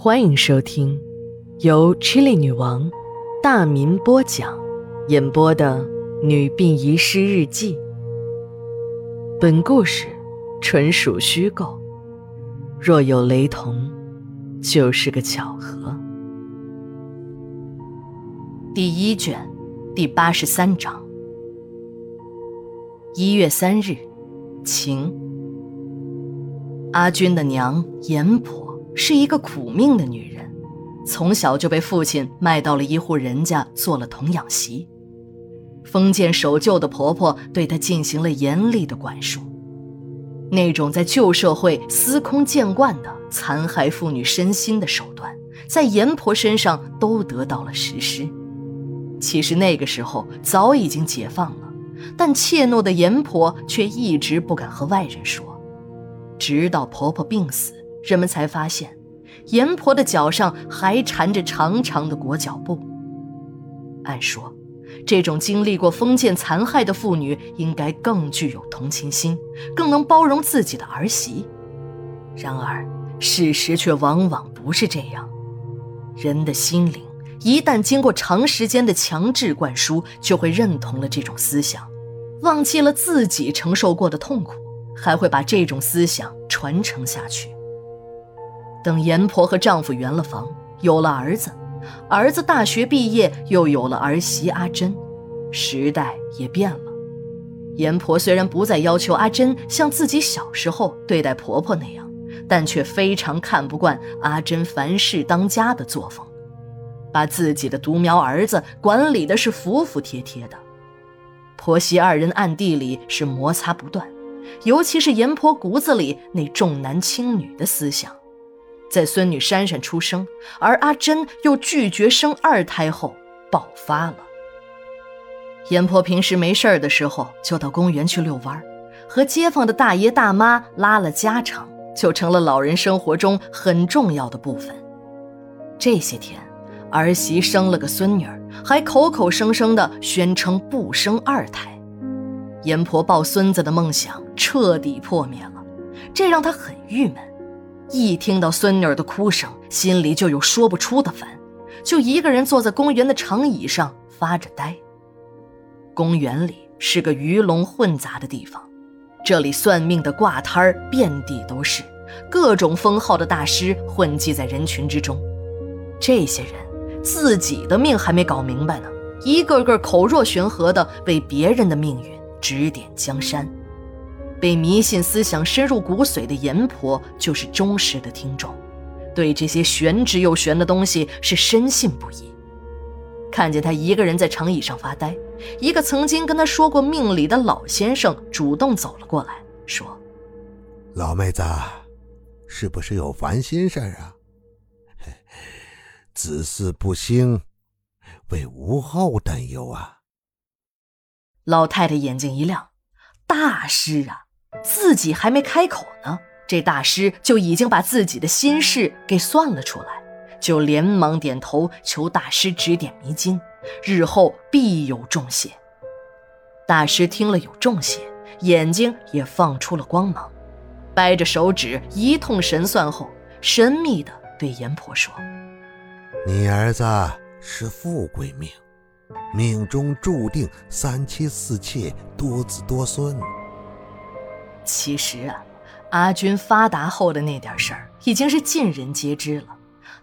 欢迎收听由 Chili 女王大民播讲、演播的《女病遗失日记》。本故事纯属虚构，若有雷同，就是个巧合。第一卷第八十三章。一月三日，晴。阿军的娘严婆。是一个苦命的女人，从小就被父亲卖到了一户人家做了童养媳。封建守旧的婆婆对她进行了严厉的管束，那种在旧社会司空见惯的残害妇女身心的手段，在严婆身上都得到了实施。其实那个时候早已经解放了，但怯懦的严婆却一直不敢和外人说，直到婆婆病死。人们才发现，阎婆的脚上还缠着长长的裹脚布。按说，这种经历过封建残害的妇女应该更具有同情心，更能包容自己的儿媳。然而，事实却往往不是这样。人的心灵一旦经过长时间的强制灌输，就会认同了这种思想，忘记了自己承受过的痛苦，还会把这种思想传承下去。等阎婆和丈夫圆了房，有了儿子，儿子大学毕业，又有了儿媳阿珍，时代也变了。阎婆虽然不再要求阿珍像自己小时候对待婆婆那样，但却非常看不惯阿珍凡事当家的作风，把自己的独苗儿子管理的是服服帖帖的。婆媳二人暗地里是摩擦不断，尤其是阎婆骨子里那重男轻女的思想。在孙女珊珊出生，而阿珍又拒绝生二胎后爆发了。阎婆平时没事儿的时候就到公园去遛弯，和街坊的大爷大妈拉了家常，就成了老人生活中很重要的部分。这些天，儿媳生了个孙女儿，还口口声声的宣称不生二胎，阎婆抱孙子的梦想彻底破灭了，这让她很郁闷。一听到孙女儿的哭声，心里就有说不出的烦，就一个人坐在公园的长椅上发着呆。公园里是个鱼龙混杂的地方，这里算命的挂摊儿遍地都是，各种封号的大师混迹在人群之中。这些人自己的命还没搞明白呢，一个个口若悬河的为别人的命运指点江山。被迷信思想深入骨髓的阎婆就是忠实的听众，对这些玄之又玄的东西是深信不疑。看见他一个人在长椅上发呆，一个曾经跟他说过命理的老先生主动走了过来，说：“老妹子，是不是有烦心事啊？子嗣不兴，为无后担忧啊。”老太太眼睛一亮：“大师啊！”自己还没开口呢，这大师就已经把自己的心事给算了出来，就连忙点头求大师指点迷津，日后必有重谢。大师听了有重谢，眼睛也放出了光芒，掰着手指一通神算后，神秘的对阎婆说：“你儿子是富贵命，命中注定三妻四妾，多子多孙。”其实啊，阿军发达后的那点事儿已经是尽人皆知了，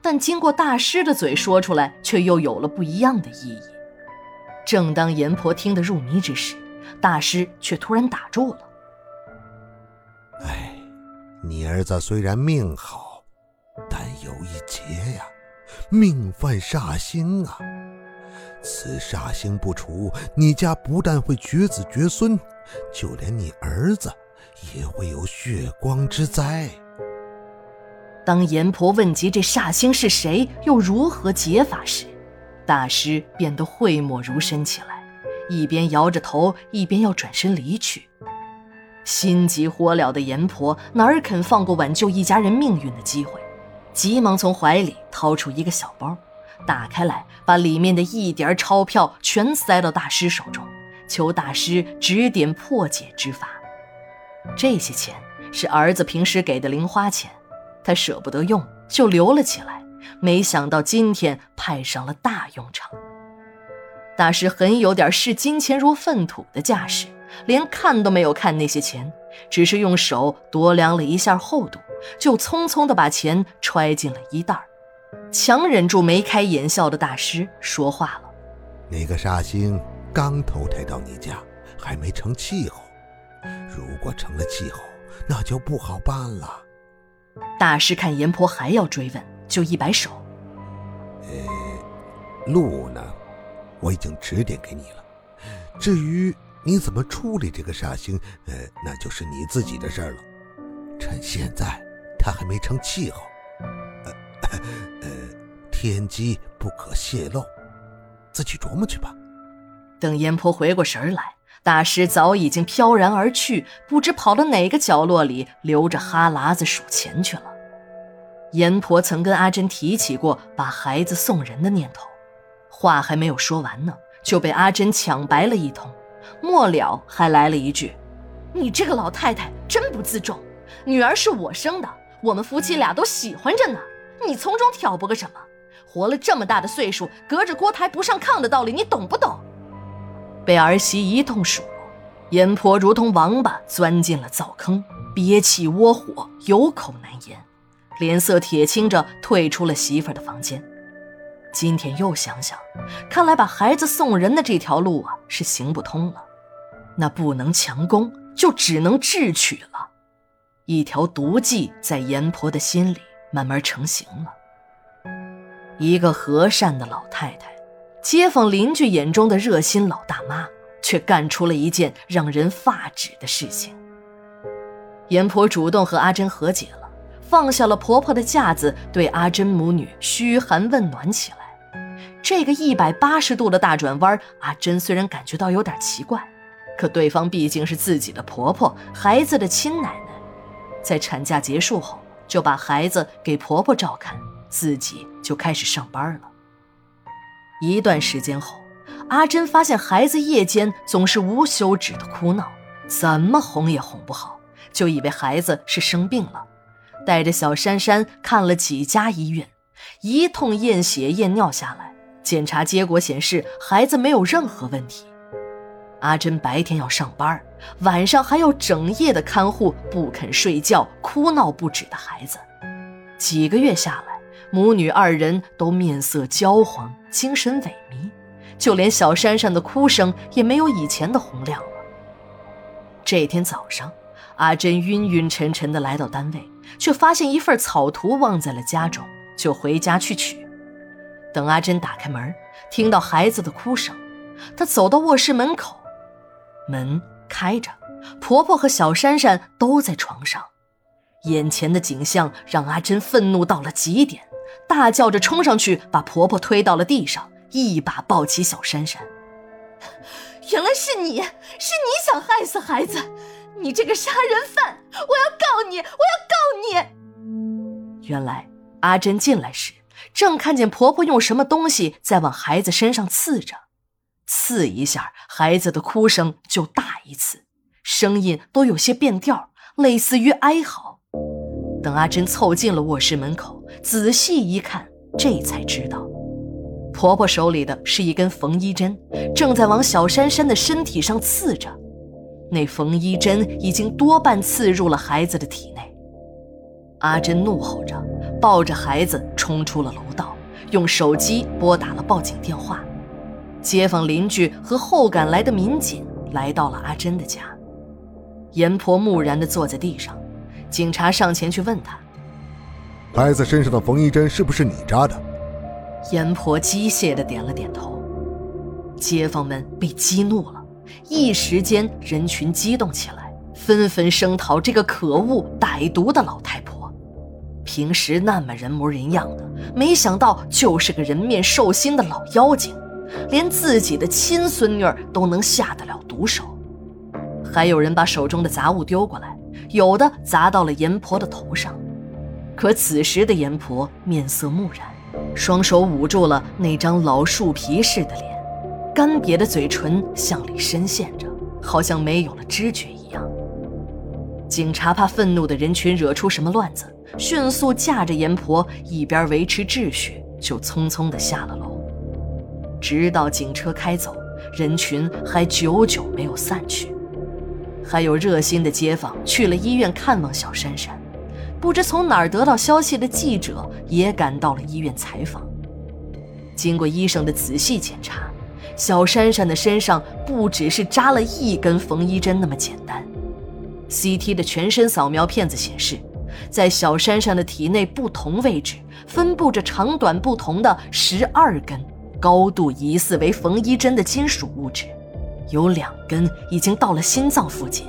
但经过大师的嘴说出来，却又有了不一样的意义。正当阎婆听得入迷之时，大师却突然打住了：“哎，你儿子虽然命好，但有一劫呀，命犯煞星啊。此煞星不除，你家不但会绝子绝孙，就连你儿子。”也会有血光之灾。当阎婆问及这煞星是谁，又如何解法时，大师变得讳莫如深起来，一边摇着头，一边要转身离去。心急火燎的阎婆哪肯放过挽救一家人命运的机会，急忙从怀里掏出一个小包，打开来，把里面的一叠钞票全塞到大师手中，求大师指点破解之法。这些钱是儿子平时给的零花钱，他舍不得用，就留了起来，没想到今天派上了大用场。大师很有点视金钱如粪土的架势，连看都没有看那些钱，只是用手度量了一下厚度，就匆匆地把钱揣进了衣袋强忍住眉开眼笑的大师说话了：“那个煞星刚投胎到你家，还没成气候。如果成了气候，那就不好办了。”大师看阎婆还要追问，就一摆手：“呃，路呢？”我已经指点给你了，至于你怎么处理这个煞星，呃，那就是你自己的事儿了。趁现在他还没成气候，呃，呃，天机不可泄露，自己琢磨去吧。等阎婆回过神来，大师早已经飘然而去，不知跑到哪个角落里流着哈喇子数钱去了。阎婆曾跟阿珍提起过把孩子送人的念头。话还没有说完呢，就被阿珍抢白了一通，末了还来了一句：“你这个老太太真不自重，女儿是我生的，我们夫妻俩都喜欢着呢，你从中挑拨个什么？活了这么大的岁数，隔着锅台不上炕的道理，你懂不懂？”被儿媳一通数落，阎婆如同王八钻进了灶坑，憋气窝火，有口难言，脸色铁青着退出了媳妇的房间。今天又想想，看来把孩子送人的这条路啊是行不通了。那不能强攻，就只能智取了。一条毒计在阎婆的心里慢慢成型了。一个和善的老太太，街坊邻居眼中的热心老大妈，却干出了一件让人发指的事情。阎婆主动和阿珍和解了，放下了婆婆的架子，对阿珍母女嘘寒问暖起来。这个一百八十度的大转弯，阿珍虽然感觉到有点奇怪，可对方毕竟是自己的婆婆，孩子的亲奶奶，在产假结束后就把孩子给婆婆照看，自己就开始上班了。一段时间后，阿珍发现孩子夜间总是无休止的哭闹，怎么哄也哄不好，就以为孩子是生病了，带着小珊珊看了几家医院，一通验血验尿下来。检查结果显示，孩子没有任何问题。阿珍白天要上班，晚上还要整夜的看护不肯睡觉、哭闹不止的孩子。几个月下来，母女二人都面色焦黄，精神萎靡，就连小珊珊的哭声也没有以前的洪亮了。这天早上，阿珍晕晕沉沉地来到单位，却发现一份草图忘在了家中，就回家去取。等阿珍打开门，听到孩子的哭声，她走到卧室门口，门开着，婆婆和小珊珊都在床上。眼前的景象让阿珍愤怒到了极点，大叫着冲上去，把婆婆推到了地上，一把抱起小珊珊。原来是你，是你想害死孩子，你这个杀人犯！我要告你，我要告你！原来阿珍进来时。正看见婆婆用什么东西在往孩子身上刺着，刺一下，孩子的哭声就大一次，声音都有些变调，类似于哀嚎。等阿珍凑近了卧室门口，仔细一看，这才知道，婆婆手里的是一根缝衣针，正在往小珊珊的身体上刺着。那缝衣针已经多半刺入了孩子的体内。阿珍怒吼着。抱着孩子冲出了楼道，用手机拨打了报警电话。街坊邻居和后赶来的民警来到了阿珍的家。阎婆木然地坐在地上，警察上前去问他：“孩子身上的缝衣针是不是你扎的？”阎婆机械的点了点头。街坊们被激怒了，一时间人群激动起来，纷纷声讨这个可恶歹毒的老太婆。平时那么人模人样的，没想到就是个人面兽心的老妖精，连自己的亲孙女都能下得了毒手。还有人把手中的杂物丢过来，有的砸到了阎婆的头上。可此时的阎婆面色木然，双手捂住了那张老树皮似的脸，干瘪的嘴唇向里深陷着，好像没有了知觉一样。警察怕愤怒的人群惹出什么乱子，迅速架着阎婆，一边维持秩序，就匆匆地下了楼。直到警车开走，人群还久久没有散去。还有热心的街坊去了医院看望小珊珊，不知从哪儿得到消息的记者也赶到了医院采访。经过医生的仔细检查，小珊珊的身上不只是扎了一根缝衣针那么简单。CT 的全身扫描片子显示，在小珊珊的体内不同位置分布着长短不同的十二根高度疑似为缝衣针的金属物质，有两根已经到了心脏附近。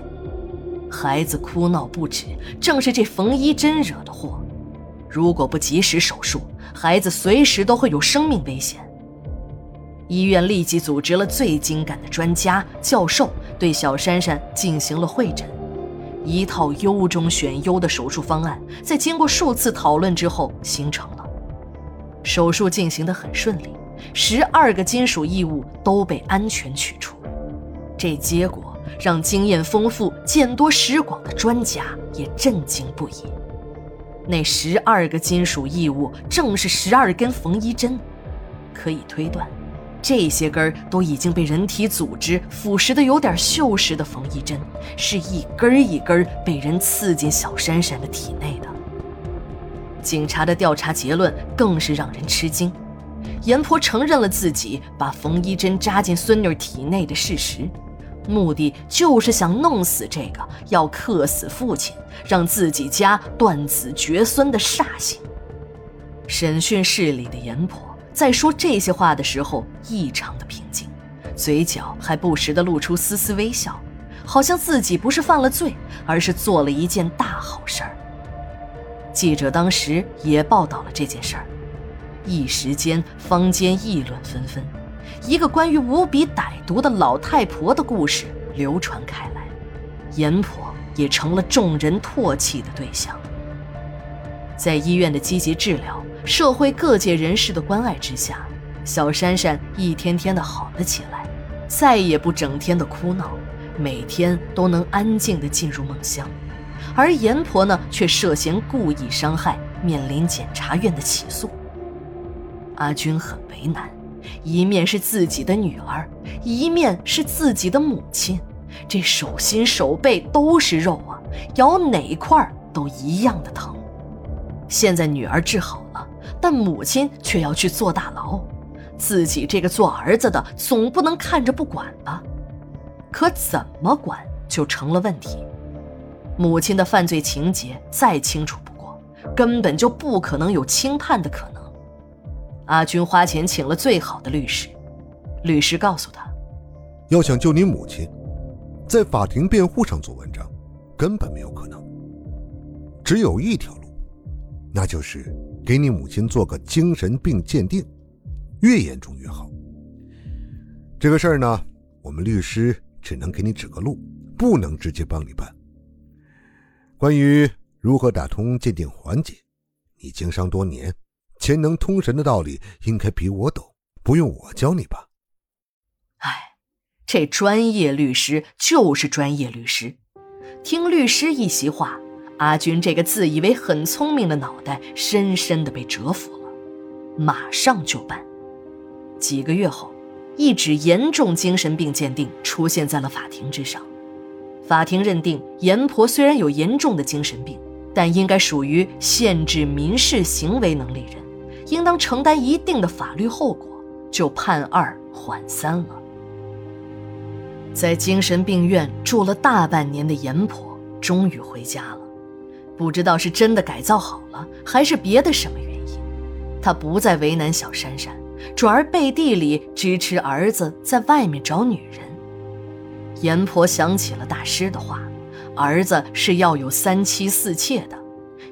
孩子哭闹不止，正是这缝衣针惹的祸。如果不及时手术，孩子随时都会有生命危险。医院立即组织了最精干的专家、教授，对小珊珊进行了会诊。一套优中选优的手术方案，在经过数次讨论之后形成了。手术进行得很顺利，十二个金属异物都被安全取出。这结果让经验丰富、见多识广的专家也震惊不已。那十二个金属异物正是十二根缝衣针，可以推断，这些根都已经被人体组织腐蚀的有点锈蚀的缝衣针，是一根一根被人刺进小珊珊的体内的。警察的调查结论更是让人吃惊，阎婆承认了自己把缝衣针扎进孙女体内的事实。目的就是想弄死这个要克死父亲、让自己家断子绝孙的煞星。审讯室里的阎婆在说这些话的时候异常的平静，嘴角还不时的露出丝丝微笑，好像自己不是犯了罪，而是做了一件大好事儿。记者当时也报道了这件事儿，一时间坊间议论纷纷。一个关于无比歹毒的老太婆的故事流传开来，阎婆也成了众人唾弃的对象。在医院的积极治疗、社会各界人士的关爱之下，小珊珊一天天的好了起来，再也不整天的哭闹，每天都能安静的进入梦乡。而阎婆呢，却涉嫌故意伤害，面临检察院的起诉。阿军很为难。一面是自己的女儿，一面是自己的母亲，这手心手背都是肉啊，咬哪块都一样的疼。现在女儿治好了，但母亲却要去坐大牢，自己这个做儿子的总不能看着不管吧？可怎么管就成了问题。母亲的犯罪情节再清楚不过，根本就不可能有轻判的可能。阿军花钱请了最好的律师，律师告诉他，要想救你母亲，在法庭辩护上做文章，根本没有可能。只有一条路，那就是给你母亲做个精神病鉴定，越严重越好。这个事儿呢，我们律师只能给你指个路，不能直接帮你办。关于如何打通鉴定环节，你经商多年。钱能通神的道理应该比我懂，不用我教你吧？哎，这专业律师就是专业律师。听律师一席话，阿军这个自以为很聪明的脑袋深深的被折服了，马上就办。几个月后，一纸严重精神病鉴定出现在了法庭之上。法庭认定阎婆虽然有严重的精神病，但应该属于限制民事行为能力人。应当承担一定的法律后果，就判二缓三了。在精神病院住了大半年的阎婆终于回家了，不知道是真的改造好了，还是别的什么原因，她不再为难小珊珊，转而背地里支持儿子在外面找女人。阎婆想起了大师的话，儿子是要有三妻四妾的，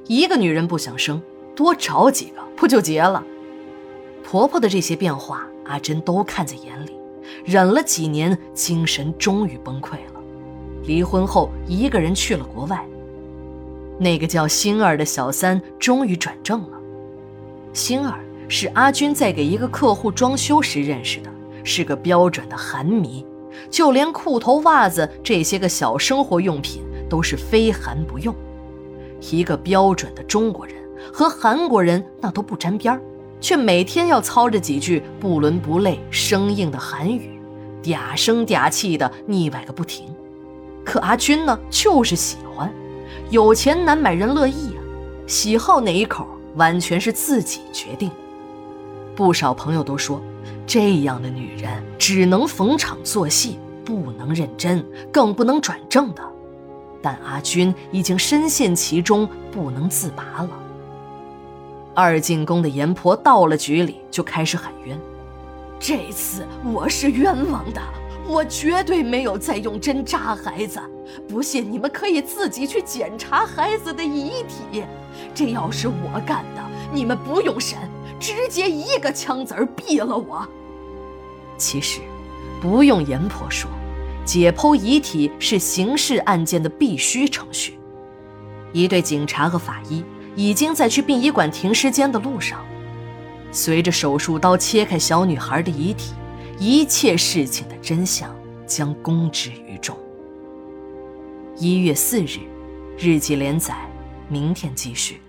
一个女人不想生，多找几个。不就结了？婆婆的这些变化，阿珍都看在眼里。忍了几年，精神终于崩溃了。离婚后，一个人去了国外。那个叫星儿的小三终于转正了。星儿是阿军在给一个客户装修时认识的，是个标准的韩迷，就连裤头、袜子这些个小生活用品，都是非韩不用。一个标准的中国人和韩国人那都不沾边儿，却每天要操着几句不伦不类、生硬的韩语，嗲声嗲气的腻歪个不停。可阿军呢，就是喜欢，有钱难买人乐意啊，喜好哪一口完全是自己决定。不少朋友都说，这样的女人只能逢场作戏，不能认真，更不能转正的。但阿军已经深陷其中，不能自拔了。二进宫的阎婆到了局里，就开始喊冤：“这次我是冤枉的，我绝对没有再用针扎孩子。不信你们可以自己去检查孩子的遗体。这要是我干的，你们不用审。”直接一个枪子儿毙了我。其实，不用阎婆说，解剖遗体是刑事案件的必须程序。一对警察和法医已经在去殡仪馆停尸间的路上。随着手术刀切开小女孩的遗体，一切事情的真相将公之于众。一月四日，日记连载，明天继续。